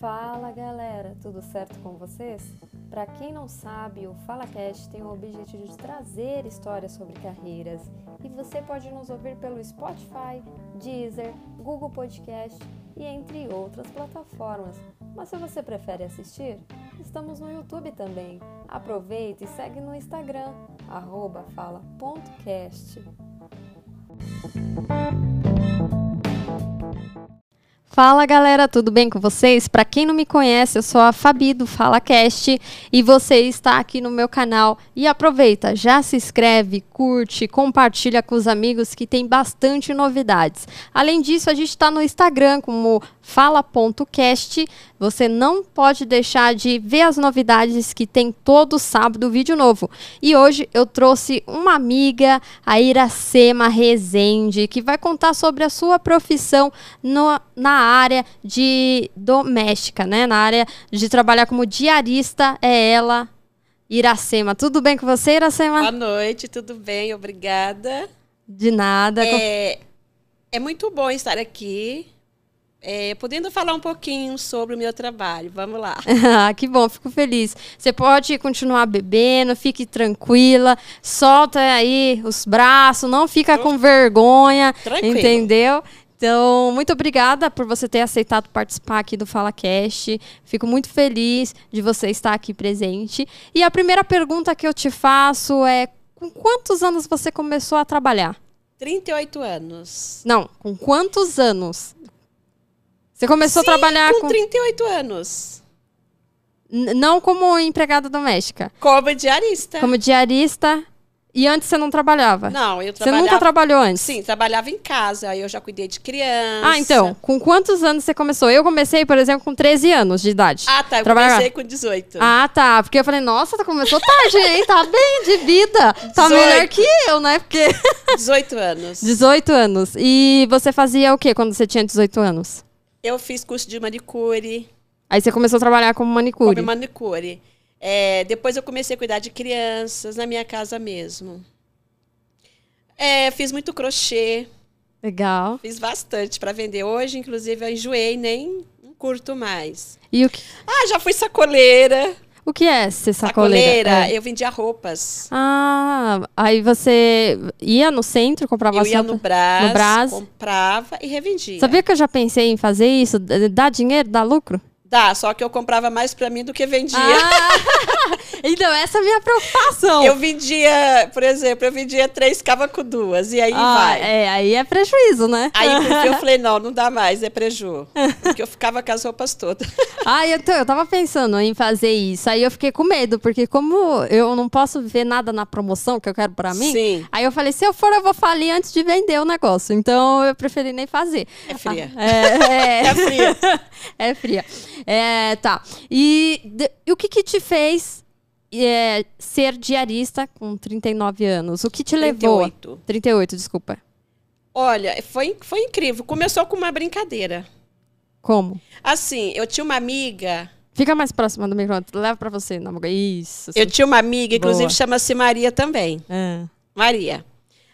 Fala galera, tudo certo com vocês? Para quem não sabe, o FalaCast tem o objetivo de trazer histórias sobre carreiras e você pode nos ouvir pelo Spotify, Deezer, Google Podcast e entre outras plataformas. Mas se você prefere assistir, estamos no YouTube também. Aproveita e segue no Instagram, fala.cast. Fala galera, tudo bem com vocês? Para quem não me conhece, eu sou a Fabi do FalaCast e você está aqui no meu canal. E aproveita, já se inscreve, curte, compartilha com os amigos que tem bastante novidades. Além disso, a gente está no Instagram como fala.cast. Você não pode deixar de ver as novidades que tem todo sábado vídeo novo. E hoje eu trouxe uma amiga, a Iracema Rezende, que vai contar sobre a sua profissão no, na área de doméstica, né? Na área de trabalhar como diarista, é ela, Iracema. Tudo bem com você, Iracema? Boa noite, tudo bem? Obrigada. De nada. É, é muito bom estar aqui é, podendo falar um pouquinho sobre o meu trabalho. Vamos lá. Ah, que bom, fico feliz. Você pode continuar bebendo, fique tranquila, solta aí os braços, não fica com vergonha, Tranquilo. entendeu? Então, muito obrigada por você ter aceitado participar aqui do FalaCast. Fico muito feliz de você estar aqui presente. E a primeira pergunta que eu te faço é: com quantos anos você começou a trabalhar? 38 anos. Não, com quantos anos? Você começou Sim, a trabalhar com, com 38 anos. N não como empregada doméstica. Como diarista. Como diarista. E antes você não trabalhava? Não, eu trabalhava. Você nunca trabalhou antes? Sim, trabalhava em casa. Aí eu já cuidei de criança. Ah, então. Com quantos anos você começou? Eu comecei, por exemplo, com 13 anos de idade. Ah, tá. Eu Trabalhar. comecei com 18. Ah, tá. Porque eu falei, nossa, tá começou tarde, hein? Tá bem de vida. Tá 18. melhor que eu, né? Porque. 18 anos. 18 anos. E você fazia o que quando você tinha 18 anos? Eu fiz curso de manicure. Aí você começou a trabalhar como manicure? Como manicure. É, depois eu comecei a cuidar de crianças na minha casa mesmo. É, fiz muito crochê. Legal. Fiz bastante para vender. Hoje, inclusive, eu enjoei, nem curto mais. E o que... Ah, já fui sacoleira. O que é ser sacoleira? sacoleira é. Eu vendia roupas. Ah, aí você ia no centro, comprava Eu ia no Brás, no Brás, comprava e revendia. Sabia que eu já pensei em fazer isso? Dá dinheiro, dá lucro? Dá, só que eu comprava mais para mim do que vendia. Ah, então, essa é a minha preocupação. Eu vendia, por exemplo, eu vendia três, ficava com duas, e aí ah, vai. É, aí é prejuízo, né? Aí eu falei, não, não dá mais, é preju. Porque eu ficava com as roupas todas. Ah, então, eu tava pensando em fazer isso, aí eu fiquei com medo, porque como eu não posso ver nada na promoção que eu quero para mim, Sim. aí eu falei, se eu for, eu vou falir antes de vender o negócio. Então, eu preferi nem fazer. É fria. Ah, é, é, é fria. É fria. É, tá. E, de, e o que que te fez é, ser diarista com 39 anos? O que te 38. levou? 38, desculpa. Olha, foi, foi incrível. Começou com uma brincadeira. Como? Assim, eu tinha uma amiga. Fica mais próxima do microfone. Leva para você, não, Isso. Eu tinha uma amiga, inclusive chama-se Maria também. É. Maria.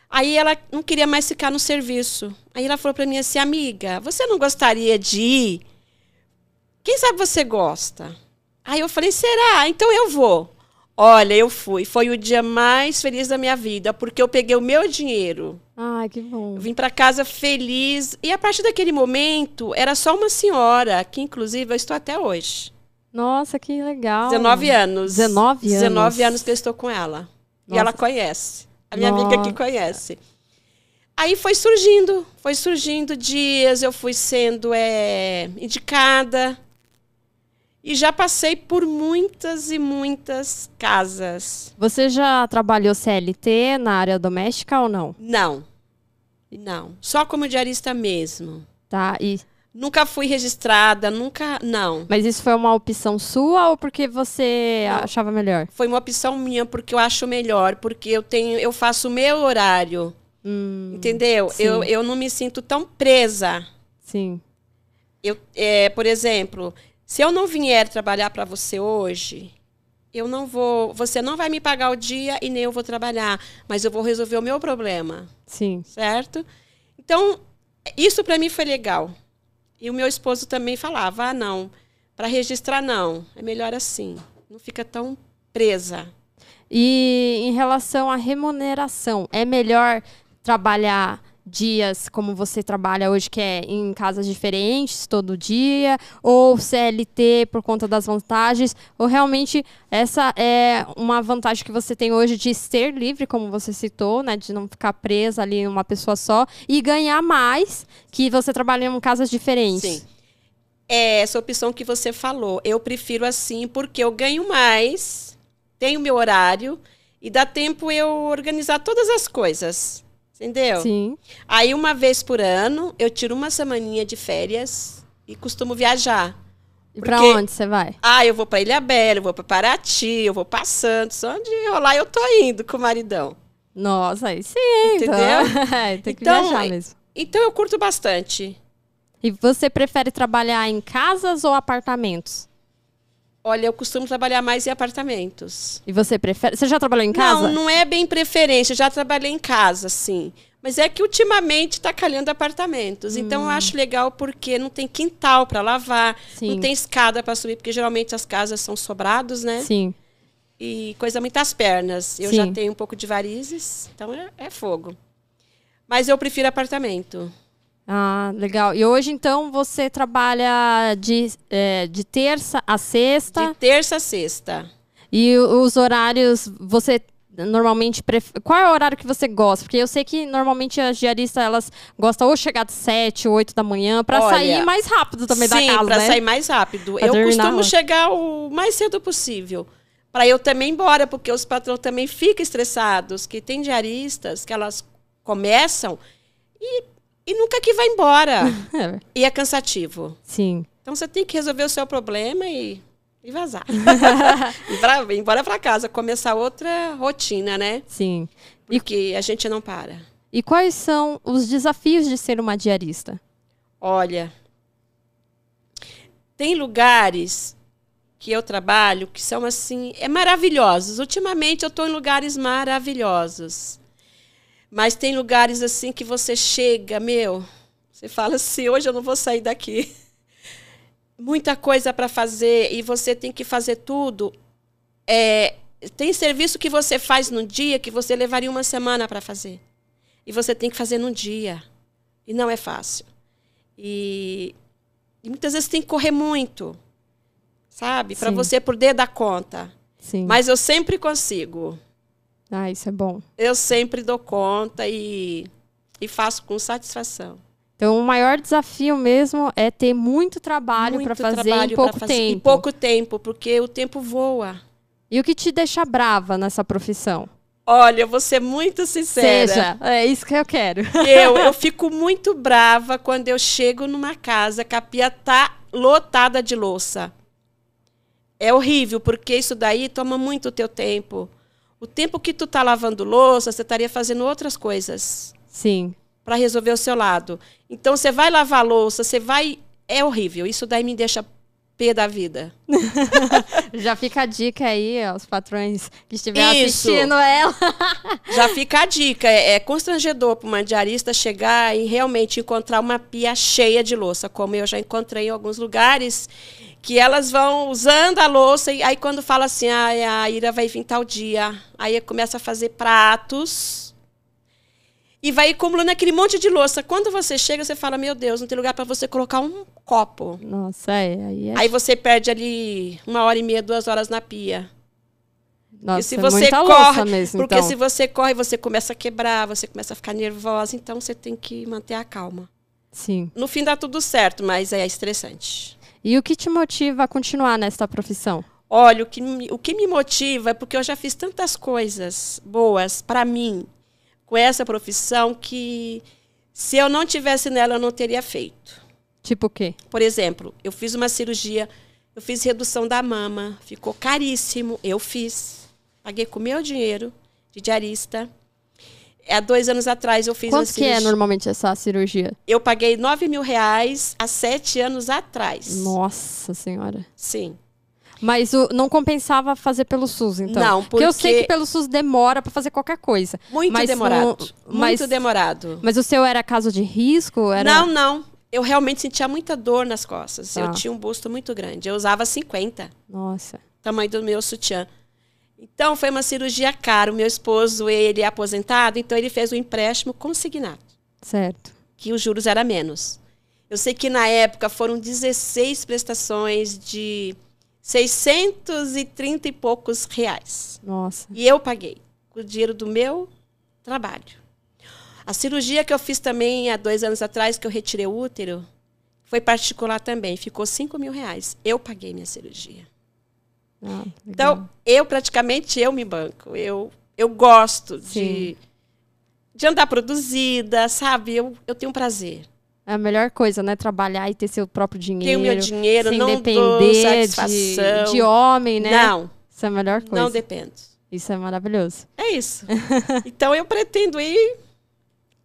Aí ela não queria mais ficar no serviço. Aí ela falou para mim assim, amiga, você não gostaria de ir quem sabe você gosta? Aí eu falei, será? Então eu vou. Olha, eu fui. Foi o dia mais feliz da minha vida, porque eu peguei o meu dinheiro. Ai, que bom. Eu vim para casa feliz. E a partir daquele momento, era só uma senhora, que inclusive eu estou até hoje. Nossa, que legal. 19 anos. 19 anos. 19 anos que eu estou com ela. Nossa. E ela conhece. A minha Nossa. amiga que conhece. Aí foi surgindo, foi surgindo dias, eu fui sendo é, indicada e já passei por muitas e muitas casas. Você já trabalhou CLT na área doméstica ou não? Não. Não. Só como diarista mesmo. Tá, e. Nunca fui registrada, nunca. Não. Mas isso foi uma opção sua ou porque você não. achava melhor? Foi uma opção minha porque eu acho melhor, porque eu tenho, eu faço o meu horário. Hum, entendeu? Eu, eu não me sinto tão presa. Sim. Eu, é, por exemplo, se eu não vier trabalhar para você hoje, eu não vou, você não vai me pagar o dia e nem eu vou trabalhar, mas eu vou resolver o meu problema. Sim. Certo? Então, isso para mim foi legal. E o meu esposo também falava: "Ah, não, Para registrar, não. É melhor assim. Não fica tão presa. E em relação à remuneração, é melhor trabalhar dias como você trabalha hoje, que é em casas diferentes todo dia, ou CLT por conta das vantagens, ou realmente essa é uma vantagem que você tem hoje de ser livre, como você citou, né, de não ficar presa ali em uma pessoa só e ganhar mais que você trabalha em casas diferentes. Sim. É essa opção que você falou. Eu prefiro assim porque eu ganho mais, tenho meu horário e dá tempo eu organizar todas as coisas. Entendeu? Sim. Aí, uma vez por ano, eu tiro uma semaninha de férias e costumo viajar. E pra Porque- onde você vai? Ah, eu vou pra Ilha Bela, eu vou pra Paraty, eu vou pra Santos. Onde rolar, eu tô indo com o maridão. Nossa, aí sim, Entendeu? Então. É, tem que Então, viajar é- mesmo. Então, eu curto bastante. E você prefere trabalhar em casas ou apartamentos? Olha, eu costumo trabalhar mais em apartamentos. E você prefere. Você já trabalhou em casa? Não, não é bem preferência. Eu já trabalhei em casa, sim. Mas é que ultimamente está calhando apartamentos. Então eu acho legal porque não tem quintal para lavar, Sim. não tem escada para subir, porque geralmente as casas são sobrados, né? Sim. E coisa muitas pernas. Eu Sim. já tenho um pouco de varizes, então é, é fogo. Mas eu prefiro apartamento. Ah, legal. E hoje, então, você trabalha de, é, de terça a sexta. De terça a sexta. E os horários, você normalmente prefere... Qual é o horário que você gosta? Porque eu sei que normalmente as diaristas, elas gostam ou chegar de 7, 8 da manhã, pra Olha, sair mais rápido também Sim, da casa, para né? sair mais rápido. Pra eu costumo chegar o mais cedo possível. Para eu também ir embora, porque os patrões também ficam estressados, que tem diaristas que elas começam e, e nunca que vai embora. É, e é cansativo. sim. Então você tem que resolver o seu problema e, e vazar. e pra, ir embora para casa, começar outra rotina, né? Sim. Porque a gente não para. E quais são os desafios de ser uma diarista? Olha, tem lugares que eu trabalho que são assim, é maravilhosos. Ultimamente eu estou em lugares maravilhosos. Mas tem lugares assim que você chega, meu, você fala assim, hoje eu não vou sair daqui. Muita coisa para fazer e você tem que fazer tudo. É, tem serviço que você faz num dia que você levaria uma semana para fazer. E você tem que fazer num dia. E não é fácil. E, e muitas vezes tem que correr muito, sabe? Para você poder dar conta. Sim. Mas eu sempre consigo. Ah, isso é bom. Eu sempre dou conta e, e faço com satisfação. Então, o maior desafio mesmo é ter muito trabalho para fazer trabalho em pouco fazer- tempo. Em pouco tempo, porque o tempo voa. E o que te deixa brava nessa profissão? Olha, eu vou ser muito sincera. Seja, é isso que eu quero. Eu, eu fico muito brava quando eu chego numa casa que a pia tá lotada de louça. É horrível, porque isso daí toma muito o teu tempo. O tempo que tu tá lavando louça, você estaria fazendo outras coisas Sim. para resolver o seu lado. Então você vai lavar louça, você vai. É horrível. Isso daí me deixa pé da vida. Já fica a dica aí aos patrões que estiverem assistindo ela. Já fica a dica. É, é constrangedor para uma diarista chegar e realmente encontrar uma pia cheia de louça, como eu já encontrei em alguns lugares, que elas vão usando a louça e aí quando fala assim, ah, a Ira vai vir tal dia, aí começa a fazer pratos e vai acumulando aquele monte de louça. Quando você chega, você fala, meu Deus, não tem lugar para você colocar um copo. Nossa, é. Aí é. Aí você perde ali uma hora e meia, duas horas na pia. Nossa, E se é você corre, mesmo, porque então. se você corre, você começa a quebrar, você começa a ficar nervosa, então você tem que manter a calma. Sim. No fim dá tudo certo, mas é estressante. E o que te motiva a continuar nesta profissão? Olha, o que, me- o que me motiva é porque eu já fiz tantas coisas boas para mim com essa profissão que se eu não tivesse nela, eu não teria feito. Tipo o quê? Por exemplo, eu fiz uma cirurgia, eu fiz redução da mama, ficou caríssimo, eu fiz. Paguei com meu dinheiro de diarista. Há dois anos atrás eu fiz Quanto que é normalmente essa cirurgia? Eu paguei 9 mil reais há sete anos atrás. Nossa senhora. Sim. Mas o- não compensava fazer pelo SUS, então? Não, Porque eu sei porque- que pelo SUS demora pra fazer qualquer coisa. Muito Mas demorado. não- mas- Muito demorado. Mas o seu era caso de risco? Era... Não, não. eu realmente sentia muita dor nas costas. Tá. Eu tinha um busto muito grande. Eu usava 50, Nossa. tamanho do meu sutiã. Então foi uma cirurgia cara. O meu esposo, ele é aposentado, então ele fez um empréstimo consignado, Certo. que os juros era menos. Eu sei que na época foram 16 prestações de 630 e poucos reais. Nossa. E eu paguei com o dinheiro do meu trabalho. A cirurgia que eu fiz também há dois anos atrás, que eu retirei o útero, foi particular também. Ficou 5 mil reais. Eu paguei minha cirurgia. Ah. Então, eu praticamente eu me banco. Eu, eu gosto Sim. de, de andar produzida, sabe? Eu, eu tenho prazer. É a melhor coisa, né? Trabalhar e ter seu próprio dinheiro. Tenho meu dinheiro, sem não depender de, de homem, né? Não, Isso é a melhor coisa. não dependo. Isso é maravilhoso. É isso. então, eu pretendo ir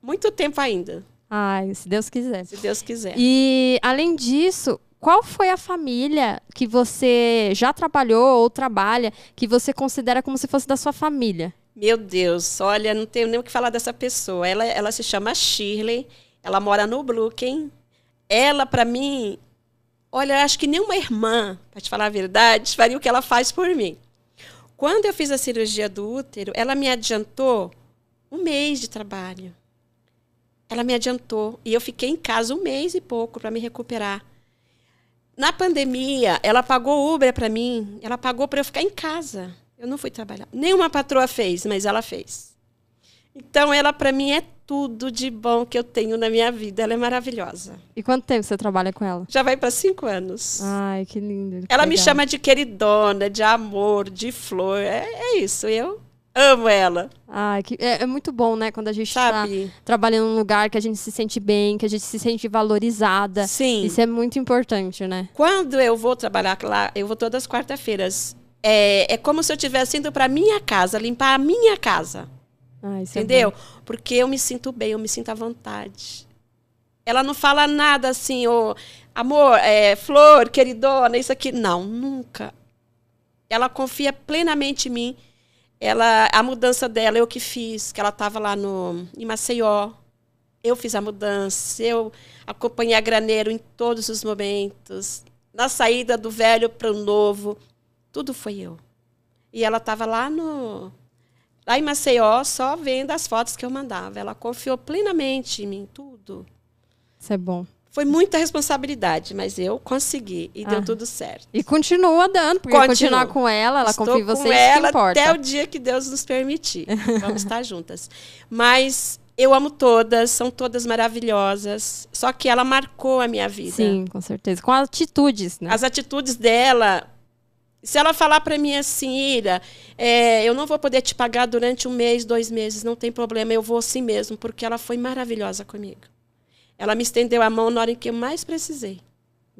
muito tempo ainda, Ai, se Deus quiser. se Deus quiser. E, além disso, qual foi a família que você já trabalhou ou trabalha que você considera como se fosse da sua família? Meu Deus, olha, não tenho nem o que falar dessa pessoa. Ela, ela se chama Shirley, ela mora no Brooklyn. Ela, para mim, olha, acho que nenhuma irmã, para te falar a verdade, faria o que ela faz por mim. Quando eu fiz a cirurgia do útero, ela me adiantou um mês de trabalho. Ela me adiantou. E eu fiquei em casa um mês e pouco para me recuperar. Na pandemia, ela pagou Uber para mim. Ela pagou para eu ficar em casa. Eu não fui trabalhar. Nenhuma patroa fez, mas ela fez. Então, ela para mim é tudo de bom que eu tenho na minha vida. Ela é maravilhosa. E quanto tempo você trabalha com ela? Já vai para cinco anos. Ai, que lindo. que ela me legal. chama de queridona, de amor, de flor. É, é isso. Eu amo ela, Ai, que, é, é muito bom, né? Quando a gente tá sabe? trabalhando num lugar que a gente se sente bem, que a gente se sente valorizada. Sim. Isso é muito importante, né? Quando eu vou trabalhar lá, eu vou todas as quarta-feiras. É, é como se eu estivesse indo para minha casa, limpar a minha casa. Ah, é Entendeu? bom. Porque eu me sinto bem, eu me sinto à vontade. Ela não fala nada assim, ô, amor, é, flor, queridona, isso aqui. Não, nunca. Ela confia plenamente em mim. Ela, a mudança dela eu que fiz, que ela estava lá no, em Maceió. Eu fiz a mudança, eu acompanhei a graneiro em todos os momentos. Na saída do velho para o novo, tudo foi eu. E ela estava lá no, lá em Maceió, só vendo as fotos que eu mandava. Ela confiou plenamente em mim, tudo. Isso é bom. Foi muita responsabilidade, mas eu consegui e Ah. deu tudo certo. E continua dando, porque Continuo. continuar com ela, ela Estou confia em você, com ela importa. até o dia que Deus nos permitir. Vamos estar juntas. Mas eu amo todas, são todas maravilhosas. Só que ela marcou a minha vida. Sim, com certeza. Com atitudes, né? As atitudes dela. Se ela falar para mim assim, Ira, é, eu não vou poder te pagar durante um mês, dois meses, não tem problema, eu vou assim mesmo, porque ela foi maravilhosa comigo. Ela me estendeu a mão na hora em que eu mais precisei.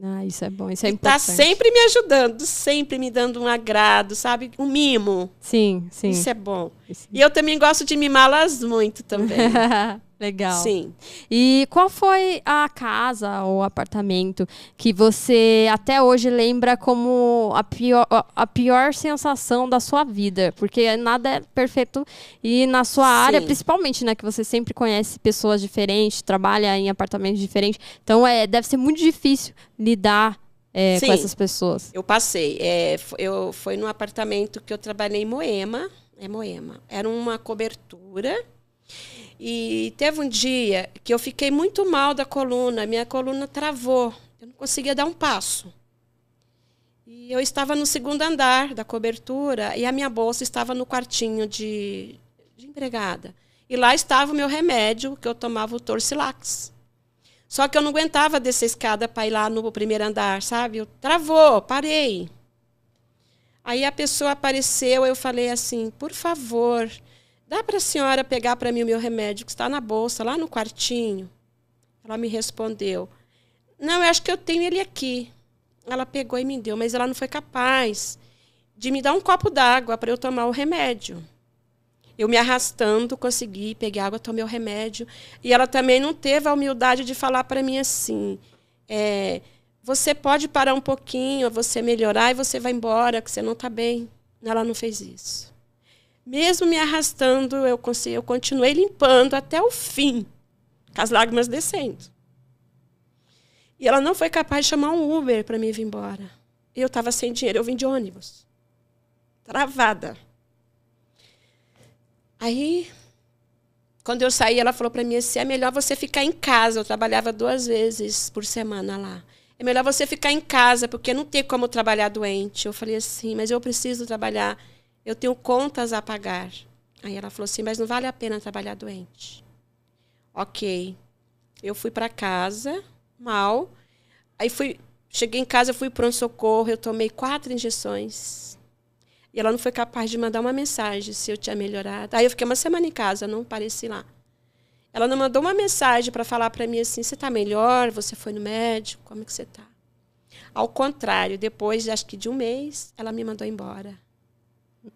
Ah, isso é bom, isso é Está importante. sempre me ajudando, sempre me dando um agrado, sabe? Um mimo. Sim, sim. Isso é bom. Isso- E eu também gosto de mimá-las muito também. Legal. Sim. E qual foi a casa ou apartamento que você até hoje lembra como a pior, a pior sensação da sua vida? Porque nada é perfeito e na sua Sim. área, principalmente, né, que você sempre conhece pessoas diferentes, trabalha em apartamentos diferentes, então é, deve ser muito difícil lidar é, com essas pessoas. Eu passei. É, eu foi num apartamento que eu trabalhei em Moema. É Moema. Era uma cobertura. E teve um dia que eu fiquei muito mal da coluna. Minha coluna travou. Eu não conseguia dar um passo. E eu estava no segundo andar da cobertura e a minha bolsa estava no quartinho de, de empregada. E lá estava o meu remédio, que eu tomava o Torcilax. Só que eu não aguentava descer a escada para ir lá no primeiro andar, sabe? Eu travou, parei. Aí a pessoa apareceu, eu falei assim: por favor, dá para a senhora pegar para mim o meu remédio que está na bolsa, lá no quartinho? Ela me respondeu: não, eu acho que eu tenho ele aqui. Ela pegou e me deu, mas ela não foi capaz de me dar um copo d'água para eu tomar o remédio. Eu me arrastando, consegui, peguei água, tomei o remédio. E ela também não teve a humildade de falar para mim assim: é, você pode parar um pouquinho, você melhorar e você vai embora, que você não está bem. Ela não fez isso. Mesmo me arrastando, eu, consegui, eu continuei limpando até o fim, com as lágrimas descendo. E ela não foi capaz de chamar um Uber para me vir embora. Eu estava sem dinheiro, eu vim de ônibus. Travada. Aí, quando eu saí, ela falou para mim assim: é melhor você ficar em casa. Eu trabalhava duas vezes por semana lá. É melhor você ficar em casa, porque não tem como trabalhar doente. Eu falei assim: mas eu preciso trabalhar. Eu tenho contas a pagar. Aí ela falou assim: mas não vale a pena trabalhar doente. Ok. Eu fui para casa, mal. Aí fui, cheguei em casa, fui pronto socorro, eu tomei quatro injeções. E ela não foi capaz de mandar uma mensagem se eu tinha melhorado. Aí eu fiquei uma semana em casa, não pareci lá. Ela não mandou uma mensagem para falar para mim assim: você está melhor? Você foi no médico? Como é que você está? Ao contrário, depois, acho que de um mês, ela me mandou embora.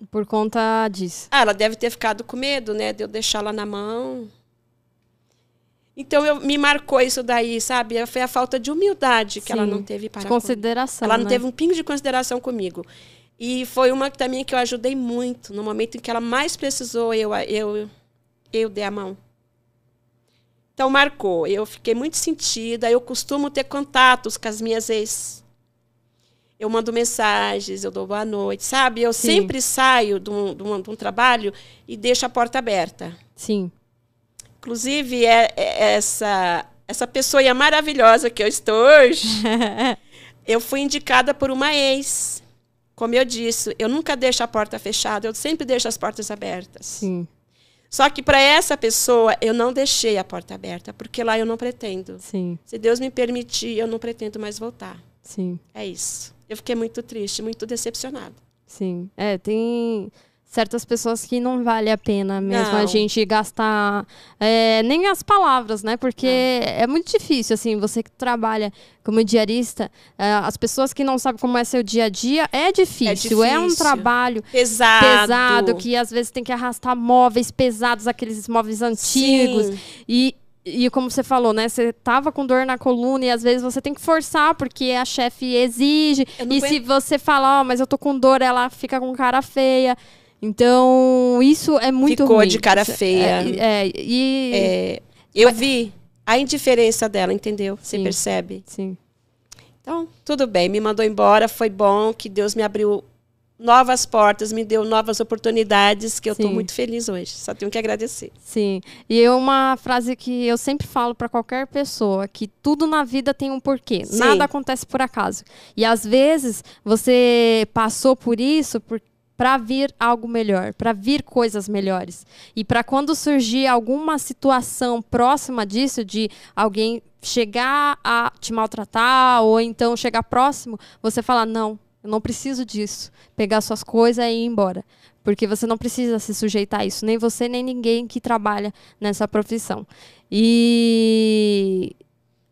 Por conta disso? Ah, ela deve ter ficado com medo, né? De eu deixar ela na mão. Então eu, me marcou isso daí, sabe? Foi a falta de humildade que Sim, ela não teve para de consideração. Ela não né? teve um pingo de consideração comigo. E foi uma também que eu ajudei muito. No momento em que ela mais precisou, eu, eu, eu dei a mão. Então, marcou. Eu fiquei muito sentida. Eu costumo ter contatos com as minhas ex. Eu mando mensagens, eu dou boa noite, sabe? Eu Sim. sempre saio de um, de, um, de um, trabalho e deixo a porta aberta. Sim. Inclusive, é, é essa, essa pessoa maravilhosa que eu estou hoje, eu fui indicada por uma ex como eu disse, eu nunca deixo a porta fechada, eu sempre deixo as portas abertas. Sim. Só que para essa pessoa eu não deixei a porta aberta, porque lá eu não pretendo. Sim. Se Deus me permitir, eu não pretendo mais voltar. Sim. É isso. Eu fiquei muito triste, muito decepcionada. Sim. É, tem certas pessoas que não vale a pena mesmo não. a gente gastar é, nem as palavras, né? Porque não. é muito difícil, assim, você que trabalha como diarista, é, as pessoas que não sabem como é seu dia a dia, é difícil. É, difícil. é um trabalho pesado. pesado, que às vezes tem que arrastar móveis pesados, aqueles móveis antigos. Sim. E e como você falou, né? Você tava com dor na coluna e às vezes você tem que forçar porque a chefe exige. E se você falar, ó, oh, mas eu tô com dor, ela fica com cara feia. Então, isso é muito Ficou ruim. de cara feia. É, é, e... É, eu vi a indiferença dela, entendeu? Você percebe? Sim. Então, tudo bem, me mandou embora, foi bom, que Deus me abriu novas portas, me deu novas oportunidades, que eu estou muito feliz hoje. Só tenho que agradecer. Sim. E é uma frase que eu sempre falo para qualquer pessoa, que tudo na vida tem um porquê. Sim. Nada acontece por acaso. E às vezes você passou por isso para vir algo melhor, para vir coisas melhores. E para quando surgir alguma situação próxima disso, de alguém chegar a te maltratar, ou então chegar próximo, você falar: não, eu não preciso disso. Pegar suas coisas e ir embora. Porque você não precisa se sujeitar a isso, nem você, nem ninguém que trabalha nessa profissão. E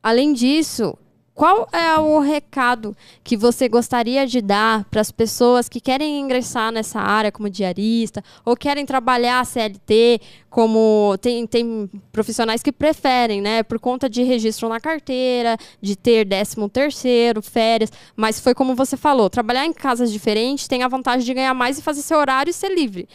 além disso, qual é o recado que você gostaria de dar para as pessoas que querem ingressar nessa área como diarista ou querem trabalhar CLT como tem, tem profissionais que preferem, né, por conta de registro na carteira, de ter 13 terceiro, férias, mas foi como você falou, trabalhar em casas diferentes tem a vantagem de ganhar mais e fazer seu horário e ser livre.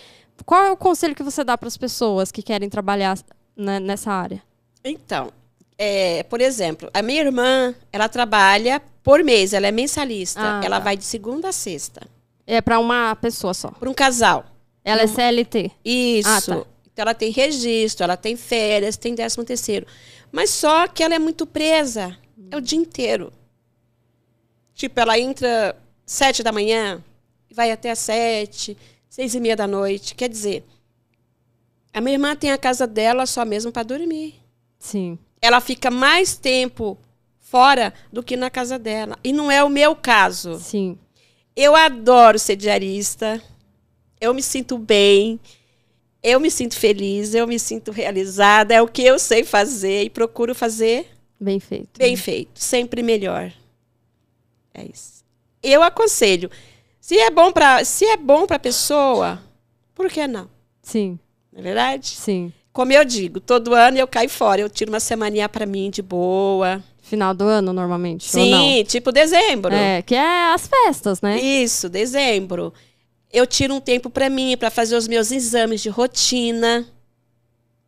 Qual é o conselho que você dá para as pessoas que querem trabalhar né, nessa área? Então, é, por exemplo, a minha irmã, ela trabalha por mês, ela é mensalista. Ah, ela tá. vai de segunda a sexta. É para uma pessoa só? Para um casal. Ela é CLT? Isso. Ah, tá. Então ela tem registro, ela tem férias, tem décimo terceiro. Mas só que ela é muito presa. É o dia inteiro. Tipo, ela entra sete da manhã, vai até às sete, seis e meia da noite. Quer dizer, a minha irmã tem a casa dela só mesmo para dormir. Sim ela fica mais tempo fora do que na casa dela. E não é o meu caso. Sim. Eu adoro ser diarista. Eu me sinto bem. Eu me sinto feliz, eu me sinto realizada, é o que eu sei fazer e procuro fazer bem feito. Bem né? feito, sempre melhor. É isso. Eu aconselho, se é bom para, se é bom para pessoa, por que não? Sim. Não é verdade? Sim. Como eu digo, todo ano eu caio fora. Eu tiro uma semaninha para mim de boa. Final do ano, normalmente? Sim, tipo dezembro. É, que é as festas, né? Isso, dezembro. Eu tiro um tempo para mim, para fazer os meus exames de rotina.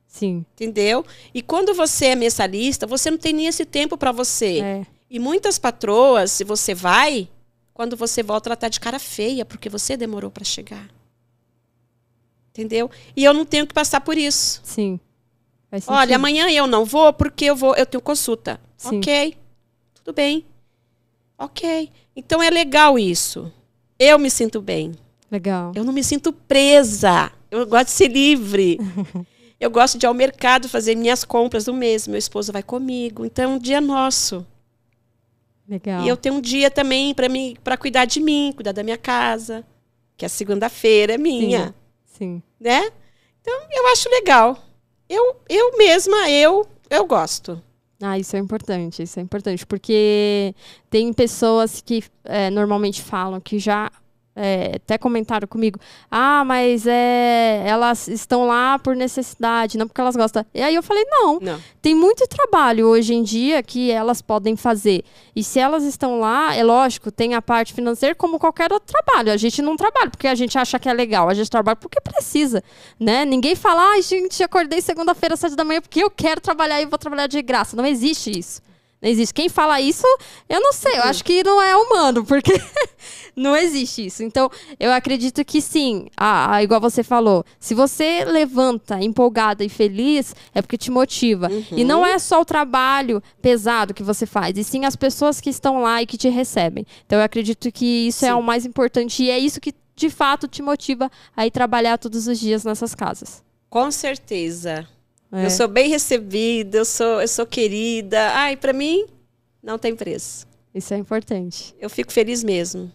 Sim. Entendeu? E quando você é mensalista, você não tem nem esse tempo para você. É. E muitas patroas, se você vai, quando você volta, ela tá de cara feia, porque você demorou para chegar. Entendeu? E eu não tenho que passar por isso. Sim. Olha, amanhã eu não vou porque eu vou, eu tenho consulta. Sim. Ok. Tudo bem. Ok. Então é legal isso. Eu me sinto bem. Legal. Eu não me sinto presa. Eu gosto de ser livre. eu gosto de ir ao mercado fazer minhas compras do mês. Meu esposo vai comigo. Então é um dia nosso. Legal. E eu tenho um dia também para mim, para cuidar de mim, cuidar da minha casa, que a segunda-feira é minha, Sim. Né? Então eu acho legal. Eu, eu mesma, eu, eu gosto. Ah, isso é importante, isso é importante, porque tem pessoas que é, normalmente falam que já é, até comentaram comigo, ah, mas é, elas estão lá por necessidade, não porque elas gostam. E aí eu falei, não, Não. tem muito trabalho hoje em dia que elas podem fazer. E se elas estão lá, é lógico, tem a parte financeira como qualquer outro trabalho. A gente não trabalha porque a gente acha que é legal, a gente trabalha porque precisa, né? Ninguém fala, ai, gente, acordei segunda-feira às sete da manhã porque eu quero trabalhar e vou trabalhar de graça. Não existe isso. Não existe. Quem fala isso, eu não sei. Eu acho que não é humano, porque não existe isso. Então, eu acredito que sim. Ah, igual você falou. Se você levanta empolgada e feliz, é porque te motiva. E não é só o trabalho pesado que você faz, e sim as pessoas que estão lá e que te recebem. Então, eu acredito que isso é Sim. o mais importante. E é isso que, de fato, te motiva a ir trabalhar todos os dias nessas casas. Com certeza. É. Eu sou bem recebida, eu sou, eu sou querida. Ai, para mim, não tem preço. Isso é importante. Eu fico feliz mesmo.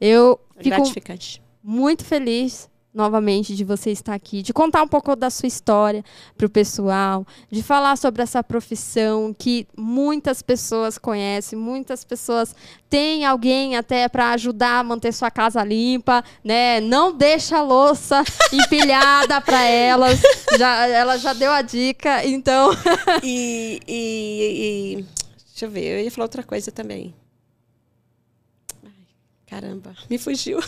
Eu fico gratificante. muito feliz novamente de você estar aqui, de contar um pouco da sua história para o pessoal, de falar sobre essa profissão que muitas pessoas conhecem, muitas pessoas têm alguém até para ajudar a manter sua casa limpa, né? Não deixa a louça empilhada para elas. Já, ela já deu a dica, então E, e- e- Deixa eu ver, eu ia falar outra coisa também. Caramba, me fugiu.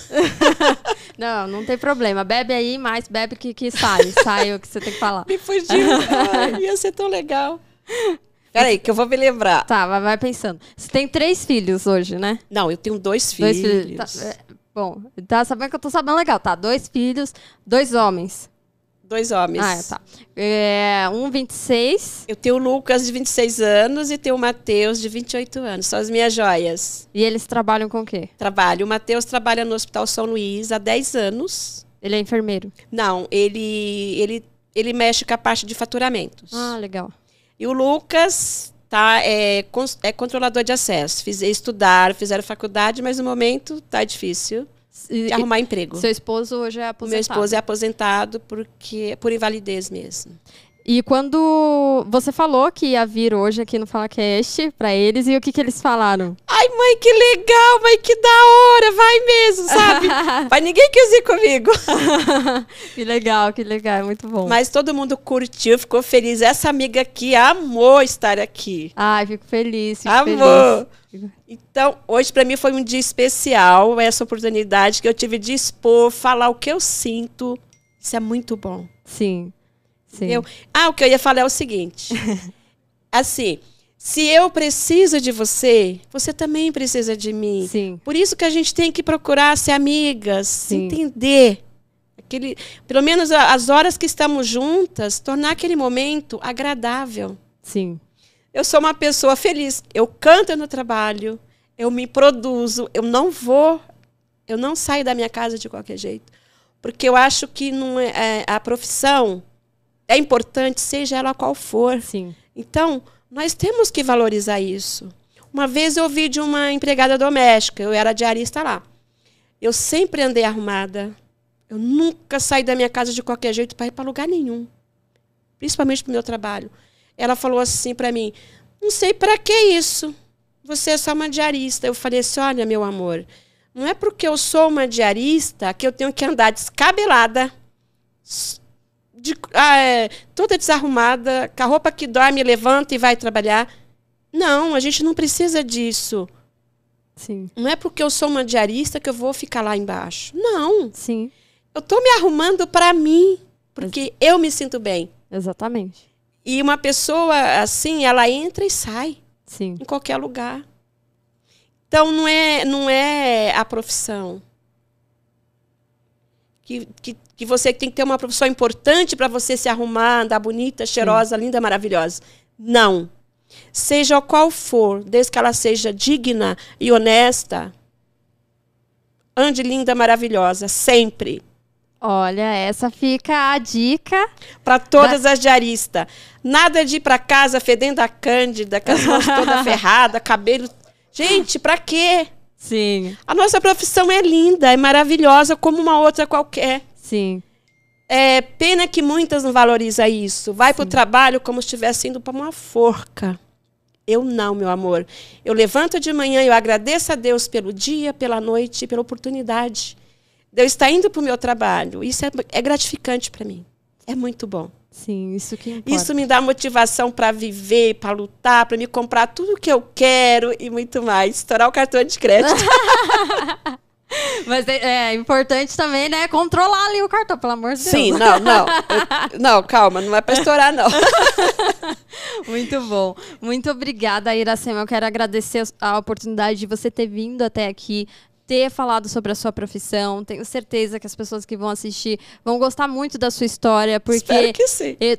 não, não tem problema. Bebe aí, mas bebe que, que sai, sai o que você tem que falar. Me fugiu. Ai, ia ser tão legal. Peraí, que eu vou me lembrar. Tá, vai, vai pensando. Você tem três filhos hoje, né? Não, eu tenho dois Dois filhos. filhos. Tá, é, bom, tá sabendo que eu tô sabendo legal, tá? Dois filhos, dois homens. Dois homens. Ah, é, tá. É, um 26 Eu tenho o Lucas, de 26 anos, e tenho o Matheus, de 28 anos. São as minhas joias. e eles trabalham com o quê? Trabalho. O Matheus trabalha no Hospital São Luís há 10 anos. Ele é enfermeiro. Não, ele, ele, ele mexe com a parte de faturamentos. Ah, legal. E o Lucas tá, é, é controlador de acesso. Fiz, estudar, fizeram faculdade, mas no momento tá difícil de arrumar emprego. Seu esposo hoje é aposentado. meu esposo é aposentado porque, por invalidez mesmo. E quando você falou que ia vir hoje aqui no FalaCast pra eles, e o que, que eles falaram? Ai, mãe, que legal, mãe, que da hora, vai mesmo, sabe? Vai ninguém quis ir comigo. que legal, que legal, muito bom. Mas todo mundo curtiu, ficou feliz. Essa amiga aqui amou estar aqui. Ai, fico feliz, fico Amor. feliz. Então, hoje para mim foi um dia especial, essa oportunidade que eu tive de expor, falar o que eu sinto. Isso é muito bom. Sim, sim. Eu, ah, o que eu ia falar é o seguinte. assim, se eu preciso de você, você também precisa de mim. Sim, Por isso que a gente tem que procurar ser amigas, Sim. entender. Aquele, pelo menos as horas que estamos juntas, tornar aquele momento agradável. sim. Eu sou uma pessoa feliz. Eu canto no trabalho, eu me produzo, eu não vou, eu não saio da minha casa de qualquer jeito. Porque eu acho que não é, é, a profissão é importante, seja ela qual for. Sim. Então, nós temos que valorizar isso. Uma vez eu ouvi de uma empregada doméstica, eu era diarista lá. Eu sempre andei arrumada. Eu nunca saí da minha casa de qualquer jeito para ir para lugar nenhum. Principalmente para o meu trabalho. Ela falou assim para mim: Não sei para que isso. Você é só uma diarista. Eu falei assim: Olha, meu amor, não é porque eu sou uma diarista que eu tenho que andar descabelada, de, ah, é, toda desarrumada, com a roupa que dorme, levanta e vai trabalhar. Não, a gente não precisa disso. Sim, Não é porque eu sou uma diarista que eu vou ficar lá embaixo. Não. sim, Eu estou me arrumando para mim, porque eu me sinto bem. exatamente. E uma pessoa assim, ela entra e sai Sim, em qualquer lugar. Então não é, não é a profissão. Que, que, que você tem que ter uma profissão importante para você se arrumar, andar bonita, cheirosa, Sim. linda, maravilhosa. Não. Seja qual for, desde que ela seja digna e honesta, ande linda, maravilhosa, sempre. Olha, essa fica a dica. Para todas da... as diaristas. Nada de ir para casa fedendo a cândida, com as mãos toda ferrada, cabelo. Gente, para quê? Sim. A nossa profissão é linda, é maravilhosa como uma outra qualquer. Sim. É pena que muitas não valorizam isso. Vai para o trabalho como se estivesse indo para uma forca. Eu não, meu amor. Eu levanto de manhã e eu agradeço a Deus pelo dia, pela noite, pela oportunidade de eu estar indo para o meu trabalho. Isso é, é gratificante para mim. É muito bom. Sim, isso que importa. Isso me dá motivação para viver, para lutar, para me comprar tudo que eu quero e muito mais. Estourar o cartão de crédito. Mas é, é, importante também, né? Controlar ali o cartão, pelo amor de Deus. Sim, não, não. Eu, não, calma, não é para estourar, não. Muito bom. Muito obrigada, Iracema. Eu quero agradecer a oportunidade de você ter vindo até aqui, ter falado sobre a sua profissão. Tenho certeza que as pessoas que vão assistir vão gostar muito da sua história, porque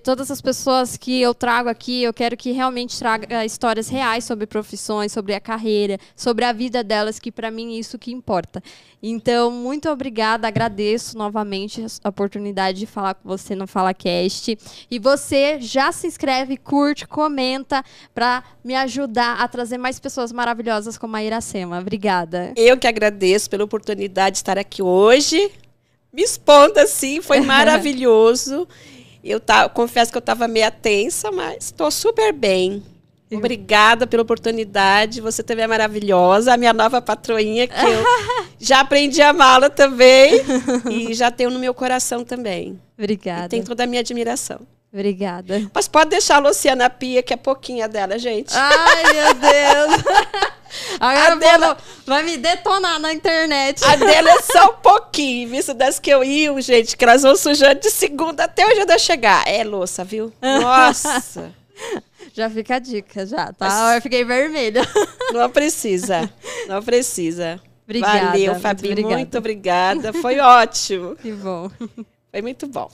todas as pessoas que eu trago aqui, eu quero que realmente traga histórias reais sobre profissões, sobre a carreira, sobre a vida delas, que para mim é isso que importa. Então, muito obrigada, agradeço novamente a oportunidade de falar com você no FalaCast. E você já se inscreve, curte, comenta para me ajudar a trazer mais pessoas maravilhosas como a Iracema. Obrigada. Eu que agradeço pela oportunidade de estar aqui hoje. Me expondo assim, foi maravilhoso. Eu tá, confesso que eu estava meio tensa, mas estou super bem. Obrigada pela oportunidade. Você também é maravilhosa. A minha nova patroinha, que eu já aprendi a amá-la também. e já tenho no meu coração também. Obrigada. E tem toda a minha admiração. Obrigada. Mas pode deixar a Luciana Pia, que é pouquinha dela, gente. Ai, meu Deus. Agora a dela vai me detonar na internet. A dela é só um pouquinho, visto das que eu ia, gente, que elas vão sujando de segunda até o dia de eu chegar. É louça, viu? Nossa. Já fica a dica, já, tá? Mas... Eu fiquei vermelha. Não precisa, não precisa. Obrigada. Valeu, Fabi, muito obrigada. Muito obrigada. Foi ótimo. Que bom. Foi muito bom.